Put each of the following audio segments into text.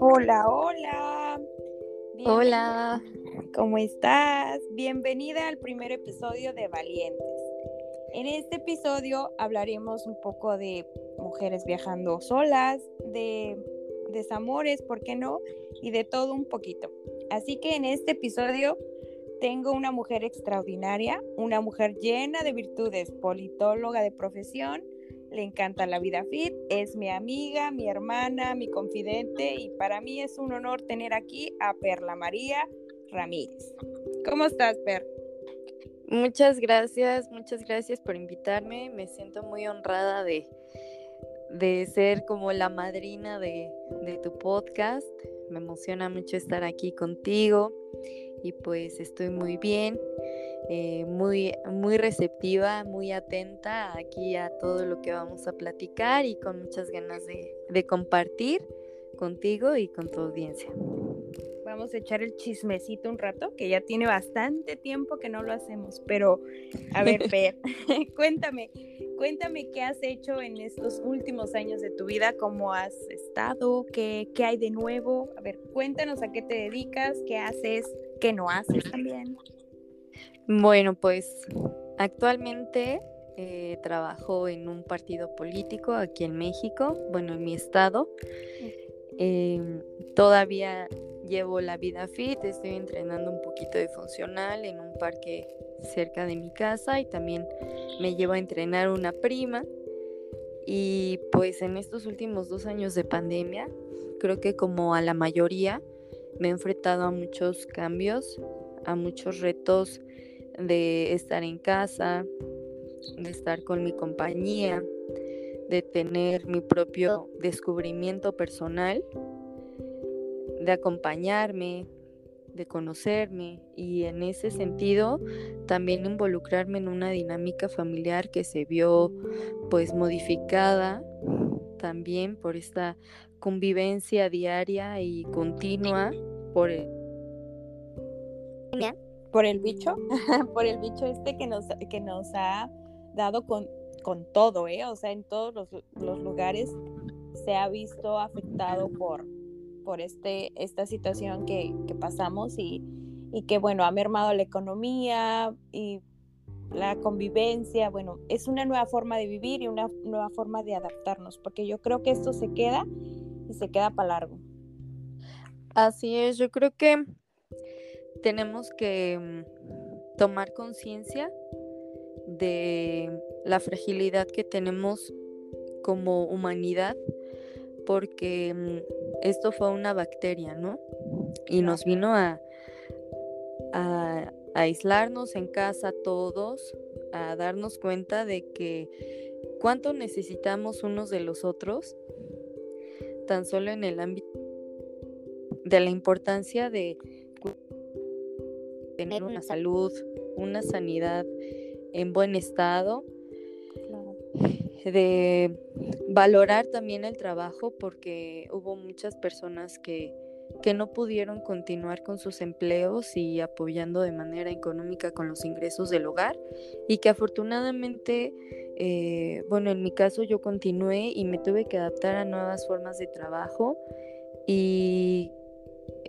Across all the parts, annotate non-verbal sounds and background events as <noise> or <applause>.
Hola, hola. Hola. ¿Cómo estás? Bienvenida al primer episodio de Valientes. En este episodio hablaremos un poco de mujeres viajando solas, de desamores, ¿por qué no? Y de todo un poquito. Así que en este episodio tengo una mujer extraordinaria, una mujer llena de virtudes, politóloga de profesión, le encanta la vida fit, es mi amiga, mi hermana, mi confidente y para mí es un honor tener aquí a Perla María Ramírez. ¿Cómo estás, Per? Muchas gracias, muchas gracias por invitarme. Me siento muy honrada de, de ser como la madrina de, de tu podcast. Me emociona mucho estar aquí contigo y pues estoy muy bien, eh, muy, muy receptiva, muy atenta aquí a todo lo que vamos a platicar y con muchas ganas de, de compartir contigo y con tu audiencia. Vamos a echar el chismecito un rato, que ya tiene bastante tiempo que no lo hacemos, pero a ver, <laughs> Fer, <laughs> cuéntame, cuéntame qué has hecho en estos últimos años de tu vida, cómo has estado, qué, qué hay de nuevo. A ver, cuéntanos a qué te dedicas, qué haces, qué no haces también. Bueno, pues actualmente eh, trabajo en un partido político aquí en México, bueno, en mi estado. Eh, todavía llevo la vida fit, estoy entrenando un poquito de funcional en un parque cerca de mi casa y también me llevo a entrenar una prima. Y pues en estos últimos dos años de pandemia, creo que como a la mayoría, me he enfrentado a muchos cambios, a muchos retos de estar en casa, de estar con mi compañía, de tener mi propio descubrimiento personal, de acompañarme, de conocerme y en ese sentido también involucrarme en una dinámica familiar que se vio pues modificada también por esta convivencia diaria y continua por el, por el bicho, <laughs> por el bicho este que nos, que nos ha dado con, con todo, ¿eh? O sea, en todos los, los lugares se ha visto afectado por, por este, esta situación que, que pasamos y, y, que, bueno, ha mermado la economía y la convivencia, bueno, es una nueva forma de vivir y una nueva forma de adaptarnos, porque yo creo que esto se queda y se queda para largo. Así es, yo creo que tenemos que mm, tomar conciencia de la fragilidad que tenemos como humanidad, porque mm, esto fue una bacteria, ¿no? Y nos vino a, a, a aislarnos en casa todos, a darnos cuenta de que cuánto necesitamos unos de los otros tan solo en el ámbito de la importancia de tener una salud, una sanidad en buen estado, de valorar también el trabajo porque hubo muchas personas que, que no pudieron continuar con sus empleos y apoyando de manera económica con los ingresos del hogar y que afortunadamente eh, bueno, en mi caso yo continué y me tuve que adaptar a nuevas formas de trabajo y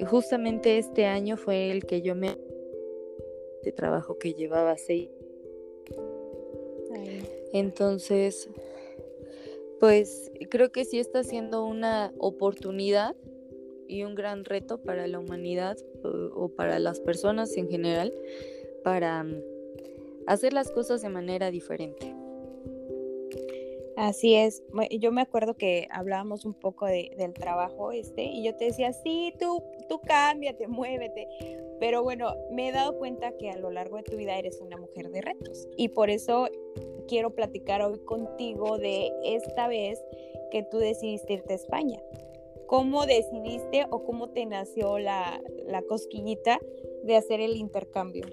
justamente este año fue el que yo me de trabajo que llevaba seis. Entonces, pues creo que sí está siendo una oportunidad y un gran reto para la humanidad o, o para las personas en general para mm, hacer las cosas de manera diferente. Así es, yo me acuerdo que hablábamos un poco de, del trabajo este y yo te decía, sí, tú, tú cámbiate, muévete, pero bueno, me he dado cuenta que a lo largo de tu vida eres una mujer de retos y por eso quiero platicar hoy contigo de esta vez que tú decidiste irte a España. ¿Cómo decidiste o cómo te nació la, la cosquillita de hacer el intercambio?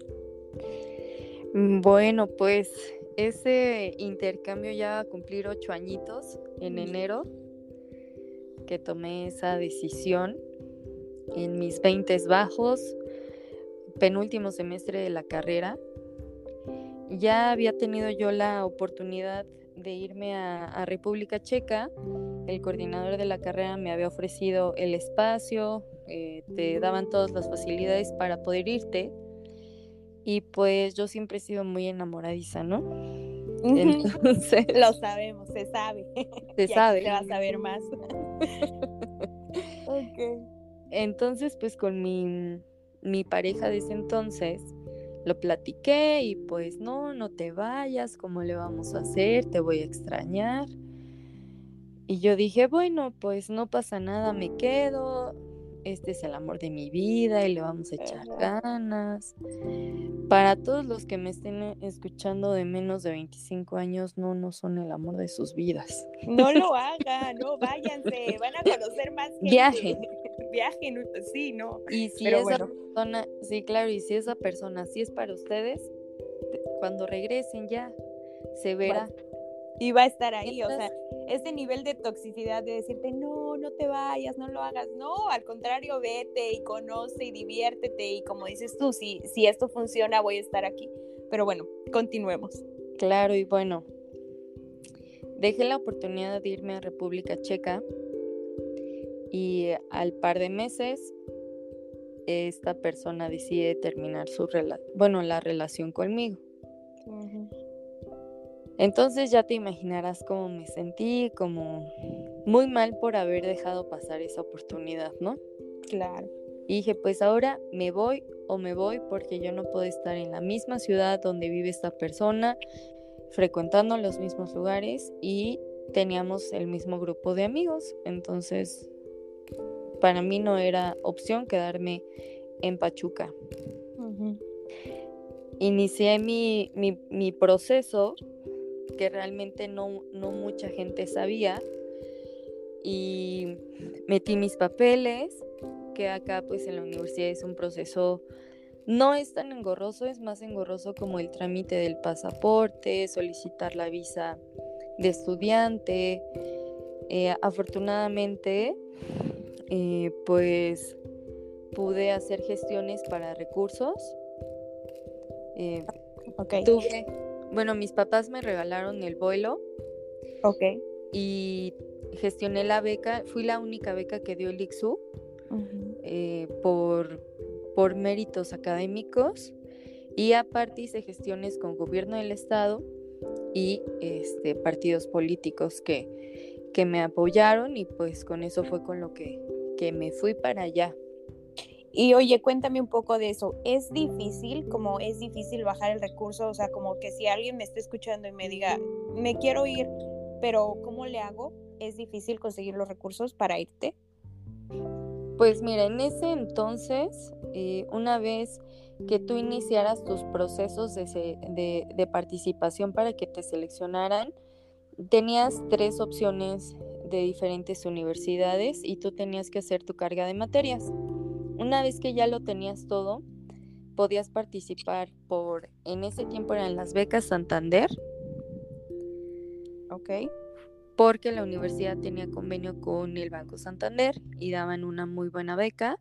Mm, bueno, pues ese intercambio ya va a cumplir ocho añitos en enero que tomé esa decisión en mis 20 bajos, penúltimo semestre de la carrera. Ya había tenido yo la oportunidad de irme a, a República Checa el coordinador de la carrera me había ofrecido el espacio, eh, te daban todas las facilidades para poder irte. Y pues yo siempre he sido muy enamoradiza, ¿no? Entonces, Lo sabemos, se sabe. Se sabe. Se va a saber más. <laughs> Entonces, pues con mi, mi pareja de ese entonces, lo platiqué y pues no, no te vayas, ¿cómo le vamos a hacer? Te voy a extrañar. Y yo dije, bueno, pues no pasa nada, me quedo, este es el amor de mi vida y le vamos a echar ganas. Para todos los que me estén escuchando de menos de 25 años, no, no son el amor de sus vidas. No lo <laughs> hagan, no, váyanse, van a conocer más gente. Viajen. <laughs> Viajen, sí, no. Y si esa persona, sí, claro, y si esa persona sí es para ustedes, cuando regresen ya, se verá. Y va a estar ahí, o sea, ese nivel de toxicidad de decirte, no, no te vayas, no lo hagas, no, al contrario, vete y conoce y diviértete y como dices tú, si, si esto funciona, voy a estar aquí. Pero bueno, continuemos. Claro, y bueno, dejé la oportunidad de irme a República Checa y al par de meses esta persona decide terminar su relación, bueno, la relación conmigo. Entonces ya te imaginarás cómo me sentí, como muy mal por haber dejado pasar esa oportunidad, ¿no? Claro. Y dije, pues ahora me voy o me voy porque yo no puedo estar en la misma ciudad donde vive esta persona, frecuentando los mismos lugares y teníamos el mismo grupo de amigos. Entonces, para mí no era opción quedarme en Pachuca. Inicié mi, mi, mi proceso que realmente no, no mucha gente sabía. Y metí mis papeles, que acá pues en la universidad es un proceso, no es tan engorroso, es más engorroso como el trámite del pasaporte, solicitar la visa de estudiante. Eh, afortunadamente, eh, pues pude hacer gestiones para recursos. Eh, okay. Tuve bueno, mis papás me regalaron el vuelo. Ok. Y gestioné la beca, fui la única beca que dio el IXU eh, por, por méritos académicos. Y aparte hice gestiones con gobierno del estado y este, partidos políticos que, que me apoyaron y pues con eso fue con lo que, que me fui para allá. Y oye, cuéntame un poco de eso. ¿Es difícil, como es difícil bajar el recurso? O sea, como que si alguien me está escuchando y me diga, me quiero ir, pero ¿cómo le hago? ¿Es difícil conseguir los recursos para irte? Pues mira, en ese entonces, eh, una vez que tú iniciaras tus procesos de, de participación para que te seleccionaran, tenías tres opciones de diferentes universidades y tú tenías que hacer tu carga de materias. Una vez que ya lo tenías todo, podías participar por, en ese tiempo eran las becas Santander. Ok. Porque la universidad tenía convenio con el Banco Santander y daban una muy buena beca.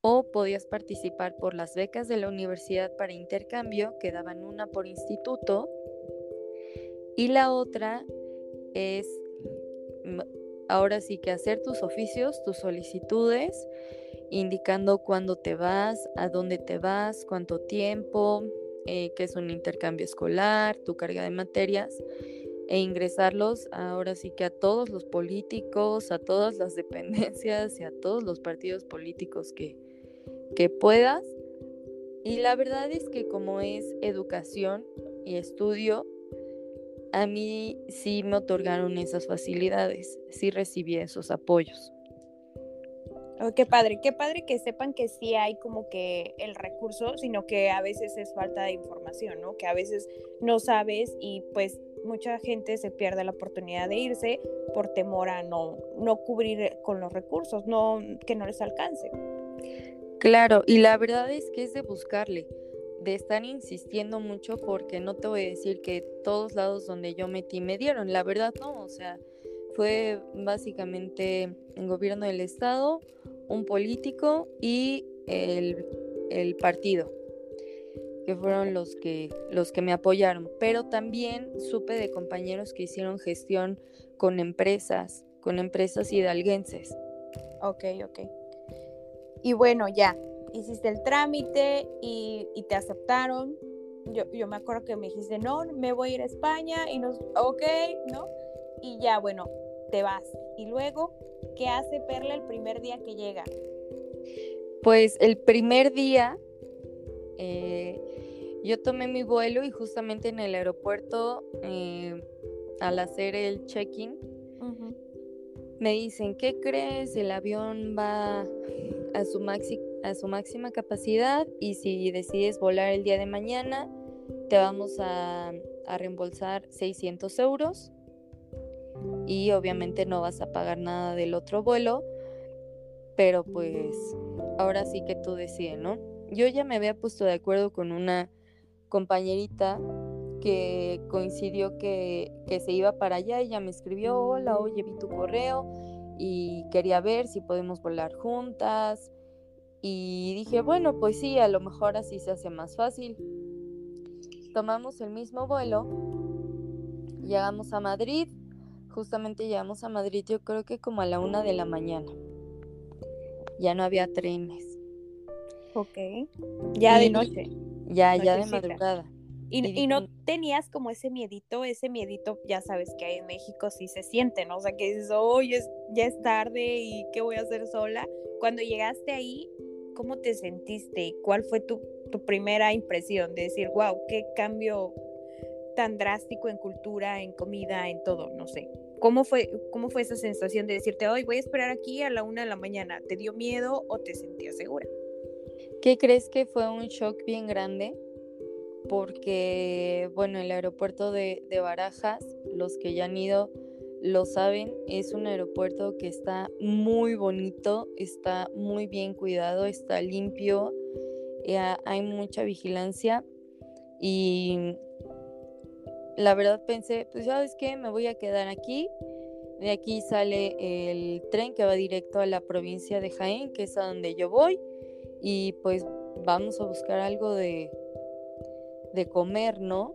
O podías participar por las becas de la universidad para intercambio, que daban una por instituto. Y la otra es ahora sí que hacer tus oficios, tus solicitudes indicando cuándo te vas, a dónde te vas, cuánto tiempo, eh, qué es un intercambio escolar, tu carga de materias e ingresarlos ahora sí que a todos los políticos, a todas las <laughs> dependencias y a todos los partidos políticos que, que puedas. Y la verdad es que como es educación y estudio, a mí sí me otorgaron esas facilidades, sí recibí esos apoyos. Oh, qué padre, qué padre que sepan que sí hay como que el recurso, sino que a veces es falta de información, ¿no? Que a veces no sabes y pues mucha gente se pierde la oportunidad de irse por temor a no, no cubrir con los recursos, no, que no les alcance. Claro, y la verdad es que es de buscarle, de estar insistiendo mucho porque no te voy a decir que todos lados donde yo metí me dieron, la verdad no, o sea, fue básicamente el gobierno del estado, un político y el, partido, que fueron los que, los que me apoyaron. Pero también supe de compañeros que hicieron gestión con empresas, con empresas hidalguenses. Ok, ok. Y bueno, ya, hiciste el trámite y, te aceptaron. Yo, yo, me acuerdo que me dijiste, no, me voy a ir a España y nos, ok, ¿no? Y ya, bueno, te vas. Y luego, ¿qué hace Perla el primer día que llega? Pues el primer día eh, yo tomé mi vuelo y justamente en el aeropuerto, eh, al hacer el check-in, me dicen, ¿qué crees? El avión va a su, a su máxima capacidad y si decides volar el día de mañana, te vamos a, a reembolsar 600 euros y obviamente no vas a pagar nada del otro vuelo, pero pues ahora sí que tú decides, ¿no? Yo ya me había puesto de acuerdo con una compañerita que coincidió que, se iba para allá, ella me escribió, hola, oye, vi tu correo y quería ver si podemos volar juntas. Y dije, bueno, pues sí, a lo mejor así se hace más fácil. Tomamos el mismo vuelo, llegamos a Madrid, justamente llegamos a Madrid yo creo que como a la una de la mañana. Ya no había trenes. Ok. Ya de noche. Ya, ya de madrugada. Y, no tenías como ese miedito, ese miedito, ya sabes que hay en México sí se siente, ¿no? O sea, que dices, oye, ya es tarde y ¿qué voy a hacer sola? Cuando llegaste ahí, ¿cómo te sentiste? ¿Cuál fue tu, tu primera impresión de decir, wow, qué cambio tan drástico en cultura, en comida, en todo? No sé. ¿Cómo fue, ¿Cómo fue esa sensación de decirte, hoy voy a esperar aquí a la una de la mañana? ¿Te dio miedo o te sentías segura? ¿Qué crees que fue un shock bien grande? Porque, bueno, el aeropuerto de, Barajas, los que ya han ido lo saben, es un aeropuerto que está muy bonito, está muy bien cuidado, está limpio, eh, hay mucha vigilancia y la verdad pensé, pues sabes qué, me voy a quedar aquí. De aquí sale el tren que va directo a la provincia de Jaén, que es a donde yo voy, y pues vamos a buscar algo de, de comer, ¿no?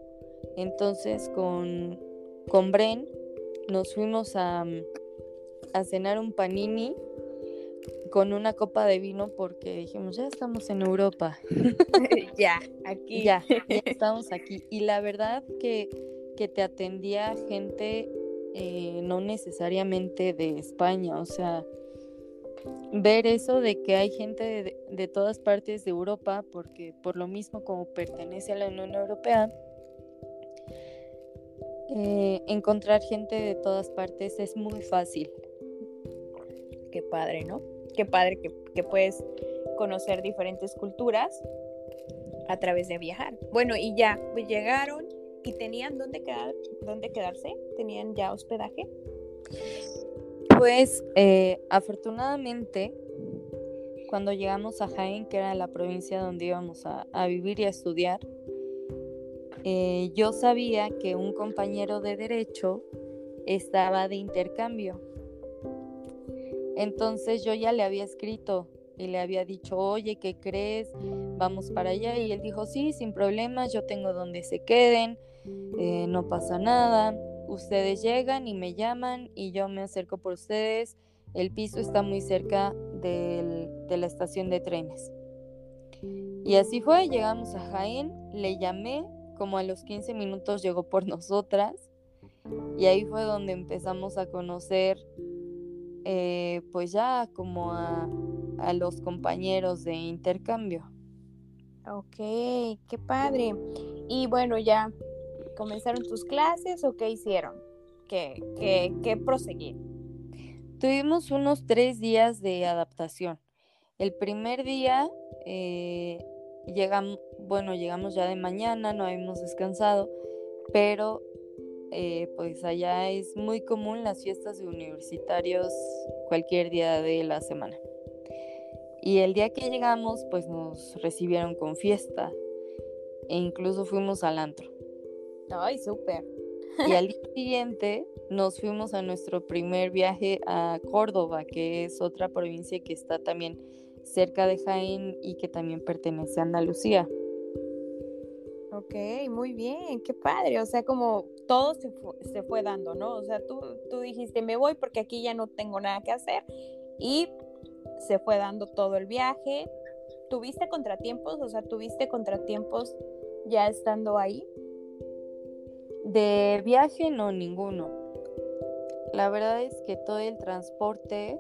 Entonces con, con Bren nos fuimos a, a cenar un panini con una copa de vino porque dijimos, ya estamos en Europa. <laughs> ya, aquí. Ya, ya estamos aquí. Y la verdad que, que te atendía gente eh, no necesariamente de España, o sea, ver eso de que hay gente de, todas partes de Europa, porque por lo mismo como pertenece a la Unión Europea, eh, encontrar gente de todas partes es muy fácil. Qué padre, ¿no? Qué padre que, que puedes conocer diferentes culturas a través de viajar. Bueno, y ya, llegaron y tenían dónde, quedar, dónde quedarse, tenían ya hospedaje. Pues afortunadamente, cuando llegamos a Jaén, que era la provincia donde íbamos a, vivir y a estudiar, eh, yo sabía que un compañero de derecho estaba de intercambio. Entonces yo ya le había escrito y le había dicho, oye, ¿qué crees? Vamos para allá. Y él dijo, sí, sin problemas, yo tengo donde se queden, eh, no pasa nada ustedes llegan y me llaman y yo me acerco por ustedes. El piso está muy cerca de la estación de trenes. Y así fue, llegamos a Jaén, le llamé, como a los 15 minutos llegó por <laughs> nosotras y ahí fue donde empezamos a conocer eh, pues ya como a, a los compañeros de intercambio. Ok, qué padre. Y bueno, ya ¿Comenzaron tus clases o qué hicieron? ¿Qué, qué, qué proseguir? Tuvimos unos tres días de adaptación. El primer día eh, llegamos, bueno, llegamos ya de mañana, no habíamos descansado, pero eh, pues allá es muy común las fiestas de universitarios cualquier día de la semana. Y el día que llegamos, pues nos recibieron con fiesta e incluso fuimos al antro. Ay, súper. Y al <laughs> día siguiente nos fuimos a nuestro primer viaje a Córdoba, que es otra provincia que está también cerca de Jaén y que también pertenece a Andalucía. Ok, muy bien, qué padre. O sea, como todo se, se fue dando, ¿no? O sea, tú, tú dijiste, me voy porque aquí ya no tengo nada que hacer. Y se fue dando todo el viaje. ¿Tuviste contratiempos? O sea, ¿tuviste contratiempos ya estando ahí? De viaje no, ninguno. La verdad es que todo el transporte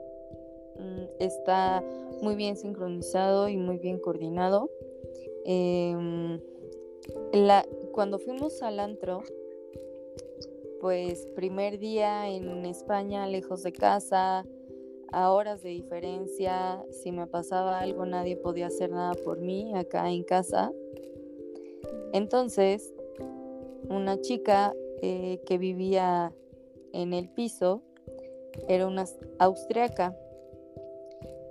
mm, está muy bien sincronizado y muy bien coordinado. Em, la, cuando fuimos al antro, pues primer día en España, lejos de casa, a horas de diferencia, si me pasaba algo nadie podía hacer nada por mí acá en casa. Entonces, una chica eh, que vivía en el piso era una austriaca.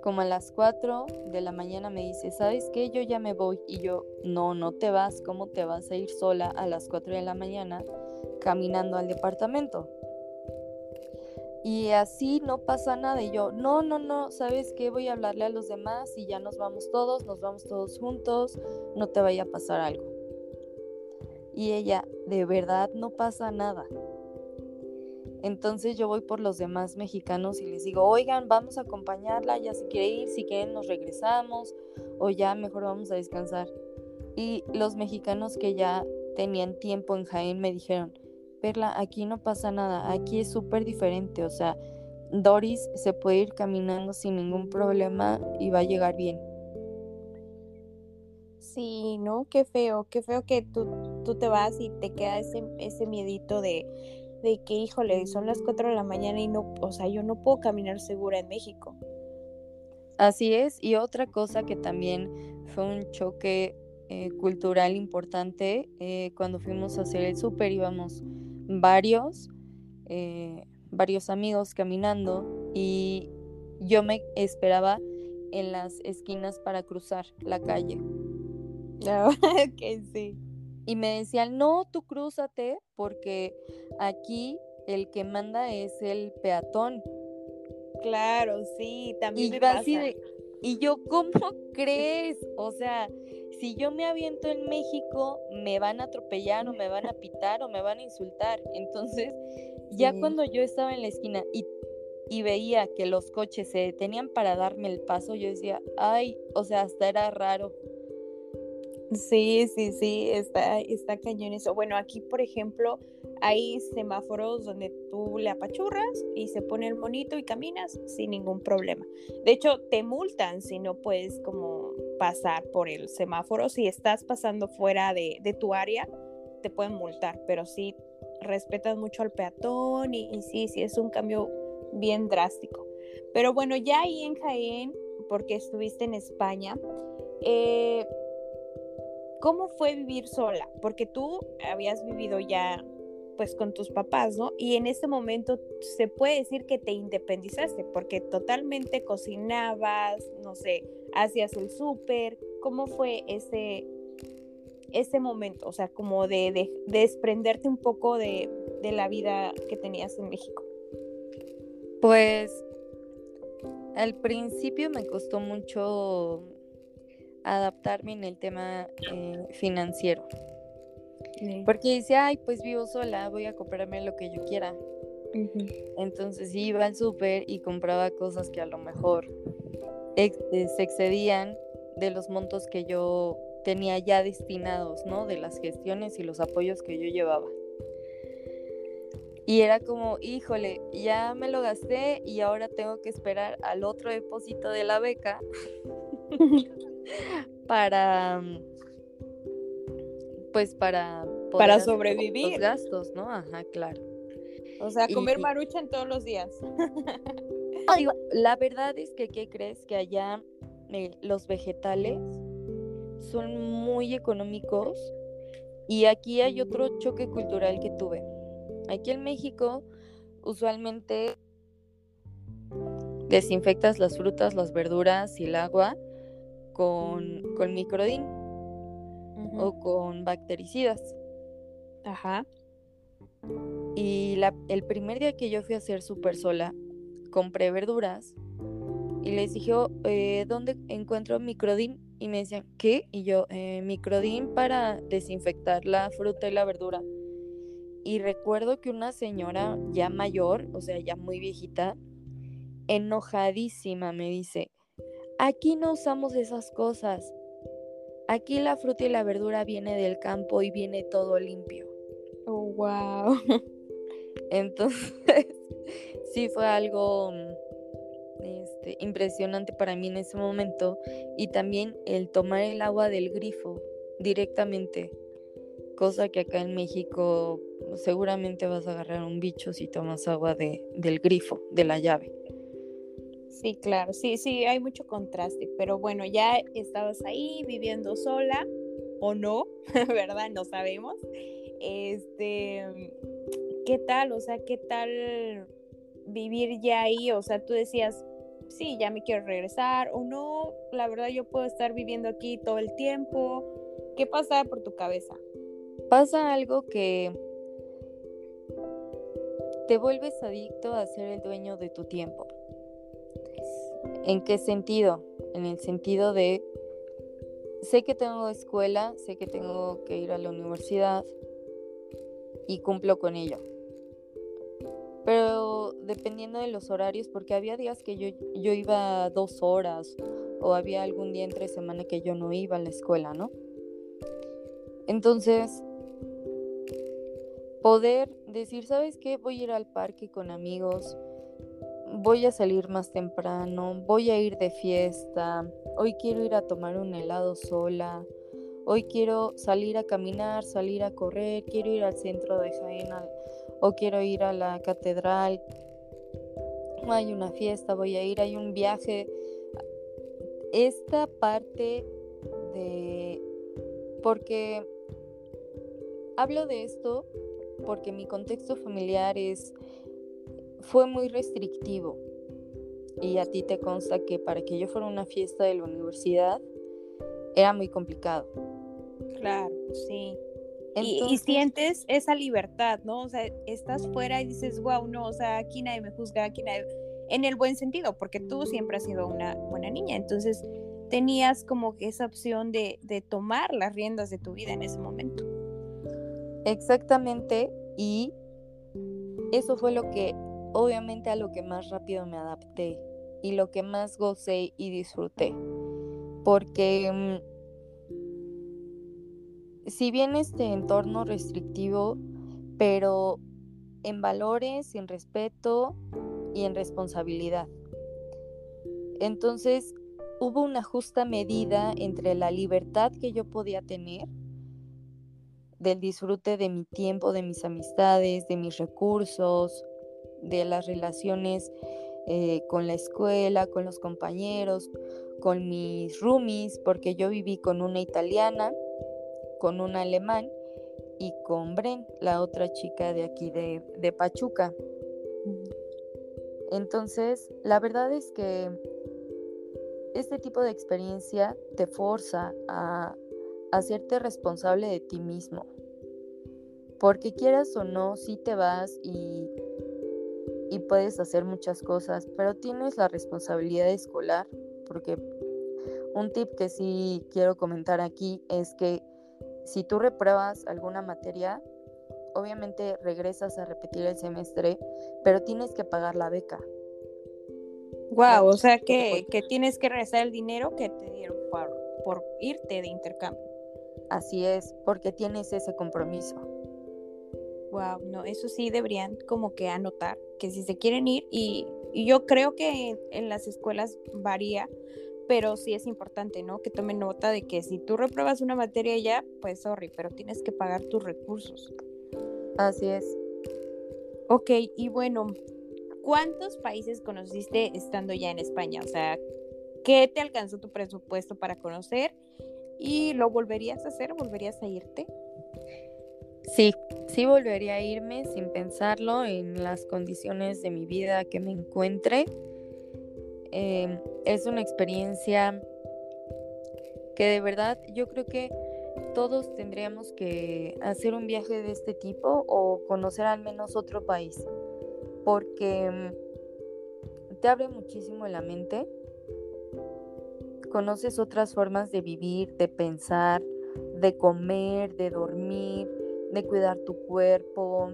Como a las 4 de la mañana me dice, ¿sabes qué? Yo ya me voy. Y yo, no, no te vas. ¿Cómo te vas a ir sola a las 4 de la mañana caminando al departamento? Y así no pasa nada. Y yo, no, no, no, ¿sabes qué? Voy a hablarle a los demás y ya nos vamos todos, nos vamos todos juntos, no te vaya a pasar algo. Y ella, de verdad no pasa nada. Entonces yo voy por los demás mexicanos y les digo, oigan, vamos a acompañarla, ya se quiere ir, si quieren nos regresamos o ya mejor vamos a descansar. Y los mexicanos que ya tenían tiempo en Jaén me dijeron, Perla, aquí no pasa nada, aquí es súper diferente, o sea, Doris se puede ir caminando sin ningún problema y va a llegar bien. Sí, ¿no? Qué feo, qué feo que tú, tú te vas y te queda ese, ese miedito de, de que, híjole, son las 4 de la mañana y no, o sea, yo no puedo caminar segura en México. Así es, y otra cosa que también fue un choque eh, cultural importante, eh, cuando fuimos a hacer el súper íbamos varios, eh, varios amigos caminando y yo me esperaba en las esquinas para cruzar la calle. <laughs> que sí. Y me decían, no, tú crúzate porque aquí el que manda es el peatón. Claro, sí, también y me pasa. y yo, ¿cómo <laughs> crees? O sea, si yo me aviento en México, me van a atropellar o me van a pitar o me van a insultar. Entonces, ya cuando yo estaba en la esquina y, y veía que los coches se detenían para darme el paso, yo decía, ay, o sea, hasta era raro. Sí, sí, sí, está, está cañón eso. Bueno, aquí, por ejemplo, hay semáforos donde tú le apachurras y se pone el monito y caminas sin ningún problema. De hecho, te multan si no puedes como pasar por el semáforo. Si estás pasando fuera de, de tu área, te pueden multar, pero sí respetas mucho al peatón y, sí, sí, es un cambio bien drástico. Pero bueno, ya ahí en Jaén, porque estuviste en España, eh, ¿Cómo fue vivir sola? Porque tú habías vivido ya pues con tus papás, ¿no? Y en ese momento se puede decir que te independizaste porque totalmente cocinabas, no sé, hacías el súper. ¿Cómo fue ese, ese momento? O sea, como de, de, desprenderte un poco de, de la vida que tenías en México. Pues al principio me costó mucho adaptarme en el tema eh, financiero. Porque dice, ay, pues vivo sola, voy a comprarme lo que yo quiera. Entonces iba al súper y compraba cosas que a lo mejor eh, se excedían de los montos que yo tenía ya destinados, ¿no? De las gestiones y los apoyos que yo llevaba. Y era como, híjole, ya me lo gasté y ahora tengo que esperar al otro depósito de la beca <laughs> <laughs> para pues para para sobrevivir los gastos, ¿no? Ajá, claro. O sea, comer maruchan todos los días. <laughs> la verdad es que, ¿qué crees? Que allá eh, los vegetales son muy económicos y aquí hay otro choque cultural que tuve. Aquí en México, usualmente desinfectas las frutas, las verduras y el agua con, con microdin o con bactericidas. Ajá. Y la, el primer día que yo fui a hacer súper sola, compré verduras y les dije, oh, eh, ¿dónde encuentro microdin? y me decían, ¿qué? Y yo, eh, microdín para desinfectar la fruta y la verdura. Y recuerdo que una señora ya mayor, o sea, ya muy viejita, enojadísima me dice, aquí no usamos esas cosas. Aquí la fruta y la verdura viene del campo y viene todo limpio. Oh, wow. <laughs> Entonces, <laughs> sí fue algo este, impresionante para mí en ese momento y también el tomar el agua del grifo directamente, cosa que acá en México seguramente vas a agarrar un bicho si tomas agua de, del grifo, de la llave. Sí, claro, sí, sí, hay mucho contraste, pero bueno, ya estabas ahí viviendo sola o no, <laughs> ¿verdad? No sabemos. Este, ¿qué tal? O sea, ¿qué tal vivir ya ahí? O sea, tú decías, sí, ya me quiero regresar o no, la verdad yo puedo estar viviendo aquí todo el tiempo. ¿Qué pasa por tu cabeza? Pasa algo que te vuelves adicto a ser el dueño de tu tiempo. ¿En qué sentido? En el sentido de, sé que tengo escuela, sé que tengo que ir a la universidad y cumplo con ello pero dependiendo de los horarios, porque había días que yo, yo iba dos horas o había algún día entre semana que yo no iba a la escuela, ¿no? Entonces, poder decir, ¿sabes qué? Voy a ir al parque con amigos, voy a salir más temprano, voy a ir de fiesta, hoy quiero ir a tomar un helado sola, hoy quiero salir a caminar, salir a correr, quiero ir al centro de Jaén o quiero ir a la catedral, hay una fiesta, voy a ir, hay un viaje. Esta parte de... porque hablo de esto porque mi contexto familiar es fue muy restrictivo y a ti te consta que para que yo fuera una fiesta de la universidad era muy complicado. Claro, sí y, sientes esa libertad, ¿no? O sea, estás fuera y dices, wow, no, o sea, aquí nadie me juzga, aquí nadie... En el buen sentido, porque tú siempre has sido una buena niña, entonces tenías como que esa opción de, de tomar las riendas de tu vida en ese momento. Exactamente, y eso fue lo que, obviamente, a lo que más rápido me adapté y lo que más gocé y disfruté, porque mm, si bien este entorno restrictivo, pero en valores, en respeto y en responsabilidad. Entonces hubo una justa medida entre la libertad que yo podía tener del disfrute de mi tiempo, de mis amistades, de mis recursos, de las relaciones eh, con la escuela, con los compañeros, con mis roomies, porque yo viví con una italiana con un alemán y con Bren, la otra chica de aquí de, Pachuca. Entonces, la verdad es que este tipo de experiencia te forza a hacerte responsable de ti mismo. Porque quieras o no, sí te vas y, y puedes hacer muchas cosas, pero tienes la responsabilidad escolar, porque un tip que sí quiero comentar aquí es que si tú repruebas alguna materia, obviamente regresas a repetir el semestre, pero tienes que pagar la beca. Wow, o sea que, tienes que regresar el dinero que te dieron por, por irte de intercambio. Así es, porque tienes ese compromiso. Wow, no, eso sí deberían como que anotar, que si se quieren ir, y, y yo creo que en las escuelas varía, pero sí es importante, ¿no? Que tomen nota de que si tú repruebas una materia ya, pues sorry, pero tienes que pagar tus recursos. Así es. Ok, y bueno, ¿cuántos países conociste estando ya en España? O sea, ¿qué te alcanzó tu presupuesto para conocer? ¿Y lo volverías a hacer? ¿Volverías a irte? Sí, sí volvería a irme sin pensarlo en las condiciones de mi vida que me encuentre. Em, es una experiencia que de verdad yo creo que todos tendríamos que hacer un viaje de este tipo o conocer al menos otro país, porque em, te abre muchísimo la mente, conoces otras formas de vivir, de pensar, de comer, de dormir, de cuidar tu cuerpo,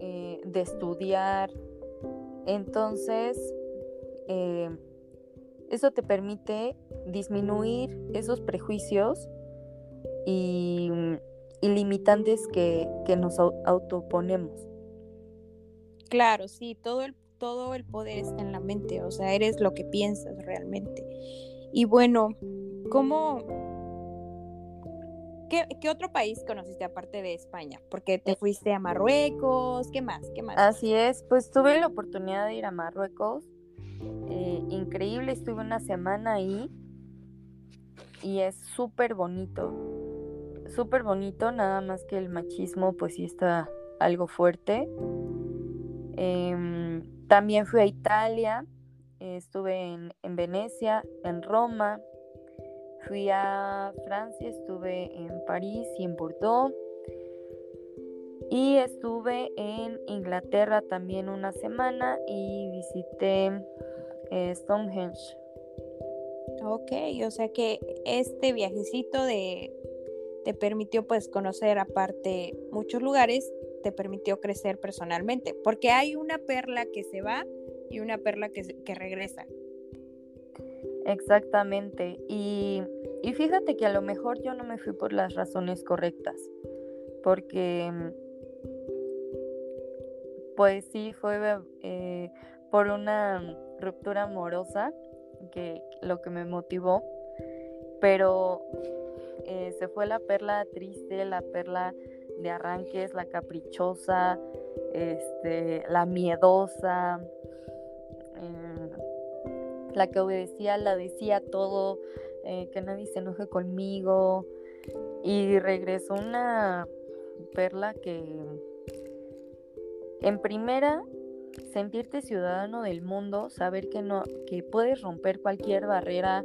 eh, de estudiar. Entonces, eh, eso te permite disminuir esos prejuicios y, limitantes que, nos autoponemos. Claro, sí, todo el, todo el poder está en la mente, o sea, eres lo que piensas realmente. Y bueno, ¿cómo, ¿Qué, otro país conociste aparte de España? Porque te fuiste a Marruecos, ¿qué más? ¿Qué más? Así es, pues tuve la oportunidad de ir a Marruecos. Eh, increíble, estuve una semana ahí y es súper bonito. Súper bonito, nada más que el machismo pues sí está algo fuerte. Em, también fui a Italia, estuve en Venecia, en Roma, Fui a Francia, estuve en París y en Bordeaux. Y estuve en Inglaterra también una semana y visité eh, Stonehenge. Ok, o sea que este viajecito de, te permitió pues conocer aparte muchos lugares, te permitió crecer personalmente, porque hay una perla que se va y una perla que, que regresa. Exactamente. Y, fíjate que a lo mejor yo no me fui por las razones correctas, porque pues sí fue eh, por una ruptura amorosa que lo que me motivó, pero eh, se fue la perla triste, la perla de arranques, la caprichosa, este, la miedosa. Eh, la que obedecía, la decía todo, eh, que nadie se enoje conmigo. Y regresó una perla que, en primera, sentirte ciudadano del mundo, saber que, no, que puedes romper cualquier barrera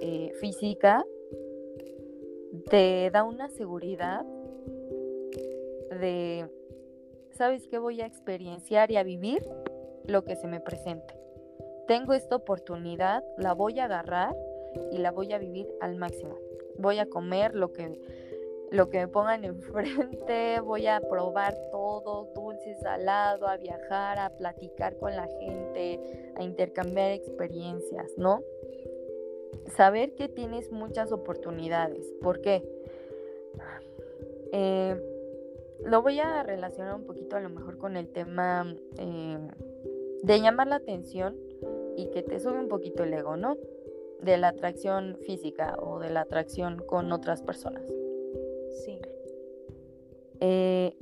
eh, física, te da una seguridad de, ¿sabes qué voy a experienciar y a vivir? Lo que se me presente tengo esta oportunidad, la voy a agarrar y la voy a vivir al máximo. Voy a comer lo que, lo que me pongan <laughs> enfrente, voy a probar todo, dulce, salado, a viajar, a platicar con la gente, a intercambiar experiencias, ¿no? Saber que tienes muchas oportunidades. ¿Por qué? Eh, lo voy a relacionar un poquito a lo mejor con el tema eh, de llamar la atención y que te sube un poquito el ego, ¿no? De la atracción física o de la atracción con otras personas. Sí. Eh,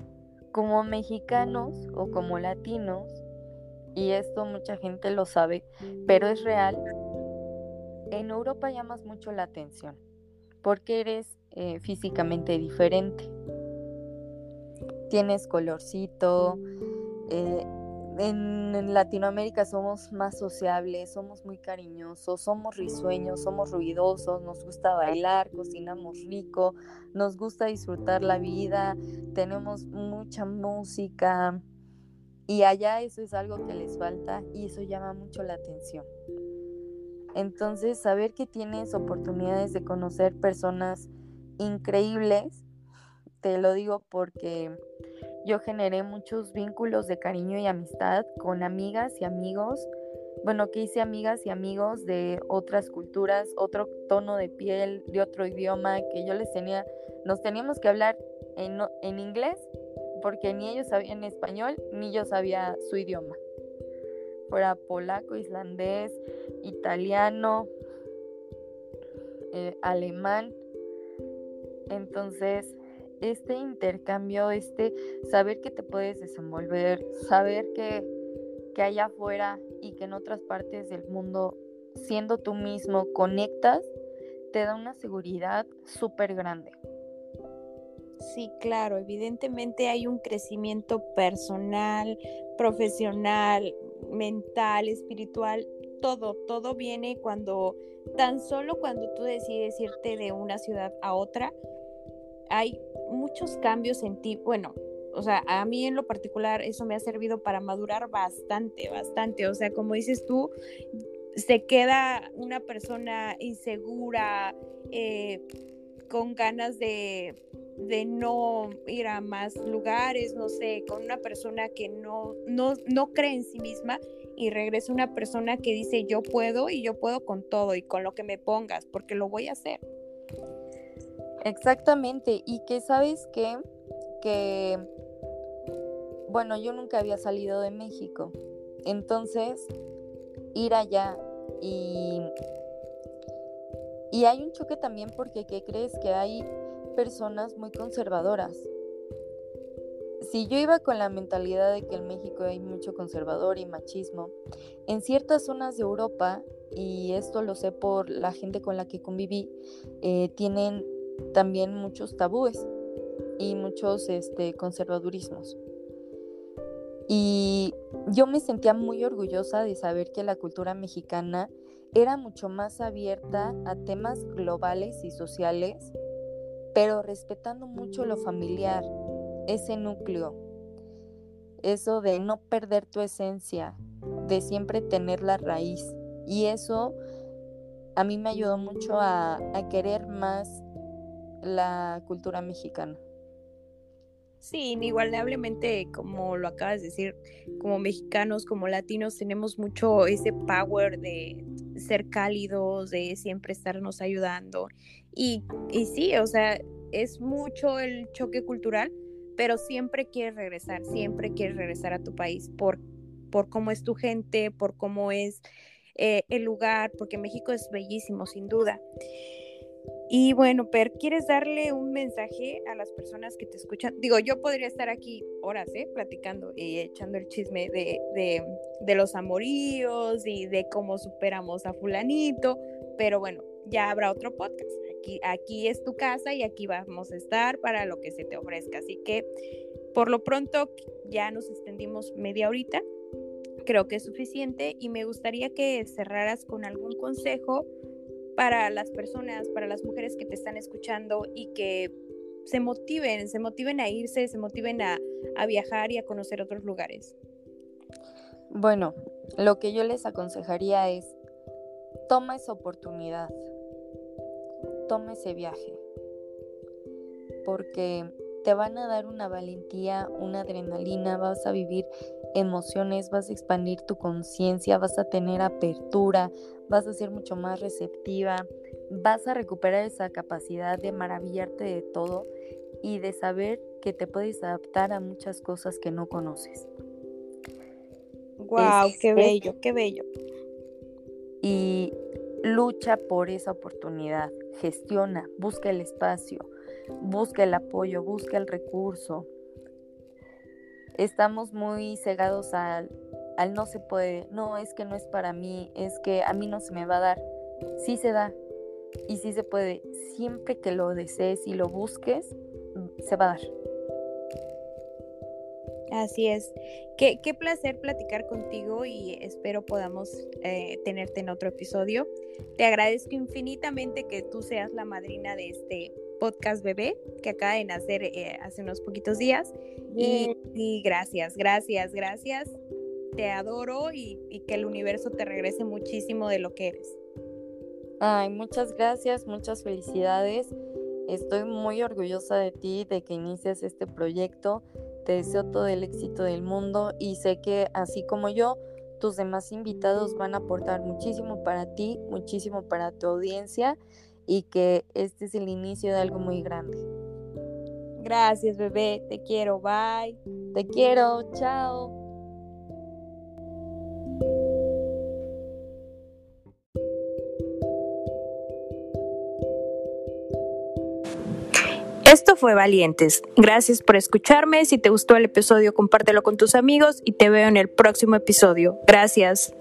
como mexicanos o como latinos, y esto mucha gente lo sabe, pero es real, en Europa llamas mucho la atención porque eres eh, físicamente diferente. Tienes colorcito, eh, en, Latinoamérica somos más sociables, somos muy cariñosos, somos risueños, somos ruidosos, nos gusta bailar, cocinamos rico, nos gusta disfrutar la vida, tenemos mucha música y allá eso es algo que les falta y eso llama mucho la atención. Entonces, saber que tienes oportunidades de conocer personas increíbles, te lo digo porque yo generé muchos vínculos de cariño y amistad con amigas y amigos. Bueno, que hice amigas y amigos de otras culturas, otro tono de piel, de otro idioma, que yo les tenía, nos teníamos que hablar en, inglés, porque ni ellos sabían español, ni yo sabía su idioma. Fuera polaco, islandés, italiano, eh, alemán. Entonces, este intercambio, este saber que te puedes desenvolver, saber que, que allá afuera y que en otras partes del mundo, siendo tú mismo, conectas, te da una seguridad súper grande. Sí, claro, evidentemente hay un crecimiento personal, profesional, mental, espiritual, todo, todo viene cuando, tan solo cuando tú decides irte de una ciudad a otra, hay muchos cambios en ti. Bueno, o sea, a mí en lo particular eso me ha servido para madurar bastante, bastante. O sea, como dices tú, se queda una persona insegura, eh, con ganas de, de, no ir a más lugares, no sé, con una persona que no, no, no cree en sí misma y regresa una persona que dice yo puedo y yo puedo con todo y con lo que me pongas, porque lo voy a hacer. Exactamente, y que sabes que, bueno, yo nunca había salido de México, entonces ir allá y, y hay un choque también porque, ¿qué crees? Que hay personas muy conservadoras. Si yo iba con la mentalidad de que en México hay mucho conservador y machismo, en ciertas zonas de Europa, y esto lo sé por la gente con la que conviví, eh, tienen también muchos tabúes y muchos este, conservadurismos. Y yo me sentía muy orgullosa de saber que la cultura mexicana era mucho más abierta a temas globales y sociales, pero respetando mucho lo familiar, ese núcleo, eso de no perder tu esencia, de siempre tener la raíz. Y eso a mí me ayudó mucho a, a querer más la cultura mexicana. Sí, inigualablemente, como lo acabas de decir, como mexicanos, como latinos, tenemos mucho ese power de ser cálidos, de siempre estarnos ayudando. Y, y sí, o sea, es mucho el choque cultural, pero siempre quieres regresar, siempre quieres regresar a tu país por, por cómo es tu gente, por cómo es eh, el lugar, porque México es bellísimo, sin duda. Y bueno, Per, ¿quieres darle un mensaje a las personas que te escuchan? Digo, yo podría estar aquí horas, ¿eh? Platicando y echando el chisme de, de, los amoríos y de cómo superamos a fulanito, pero bueno, ya habrá otro podcast. Aquí, aquí es tu casa y aquí vamos a estar para lo que se te ofrezca. Así que por lo pronto ya nos extendimos media horita. Creo que es suficiente y me gustaría que cerraras con algún consejo para las personas, para las mujeres que te están escuchando y que se motiven, se motiven a irse, se motiven a, viajar y a conocer otros lugares? Bueno, lo que yo les aconsejaría es, toma esa oportunidad, toma ese viaje, porque te van a dar una valentía, una adrenalina, vas a vivir emociones, vas a expandir tu conciencia, vas a tener apertura, vas a ser mucho más receptiva, vas a recuperar esa capacidad de maravillarte de todo y de saber que te puedes adaptar a muchas cosas que no conoces. Wow, qué bello, qué bello. Y lucha por esa oportunidad, gestiona, busca el espacio, busca el apoyo, busca el recurso. Estamos muy cegados al al no se puede, no es que no es para mí, es que a mí no se me va a dar. Sí se da y sí se puede. Siempre que lo desees y lo busques, se va a dar. Así es. Qué, qué placer platicar contigo y espero podamos eh, tenerte en otro episodio. Te agradezco infinitamente que tú seas la madrina de este podcast bebé que acaba de nacer eh, hace unos poquitos días. y gracias, gracias, gracias te adoro y, que el universo te regrese muchísimo de lo que eres. Ay, muchas gracias, muchas felicidades. Estoy muy orgullosa de ti, de que inicias este proyecto. Te deseo todo el éxito del mundo y sé que así como yo, tus demás invitados van a aportar muchísimo para ti, muchísimo para tu audiencia y que este es el inicio de algo muy grande. Gracias, bebé. Te quiero. Bye. Te quiero. Chao. Esto fue Valientes. Gracias por escucharme. Si te gustó el episodio, compártelo con tus amigos y te veo en el próximo episodio. Gracias.